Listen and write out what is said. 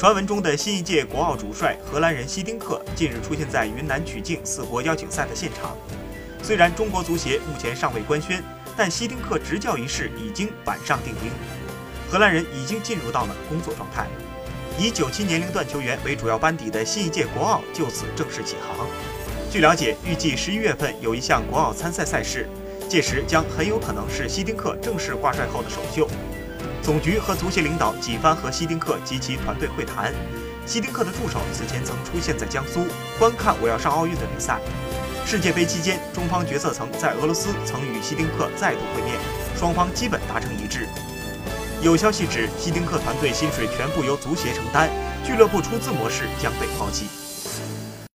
传闻中的新一届国奥主帅荷兰人希丁克近日出现在云南曲靖四国邀请赛的现场。虽然中国足协目前尚未官宣，但希丁克执教一事已经板上钉钉。荷兰人已经进入到了工作状态，以九七年龄段球员为主要班底的新一届国奥就此正式起航。据了解，预计十一月份有一项国奥参赛赛事，届时将很有可能是希丁克正式挂帅后的首秀。总局和足协领导几番和希丁克及其团队会谈。希丁克的助手此前曾出现在江苏观看我要上奥运的比赛。世界杯期间，中方决策层在俄罗斯曾与希丁克再度会面，双方基本达成一致。有消息指，希丁克团队薪水全部由足协承担，俱乐部出资模式将被抛弃。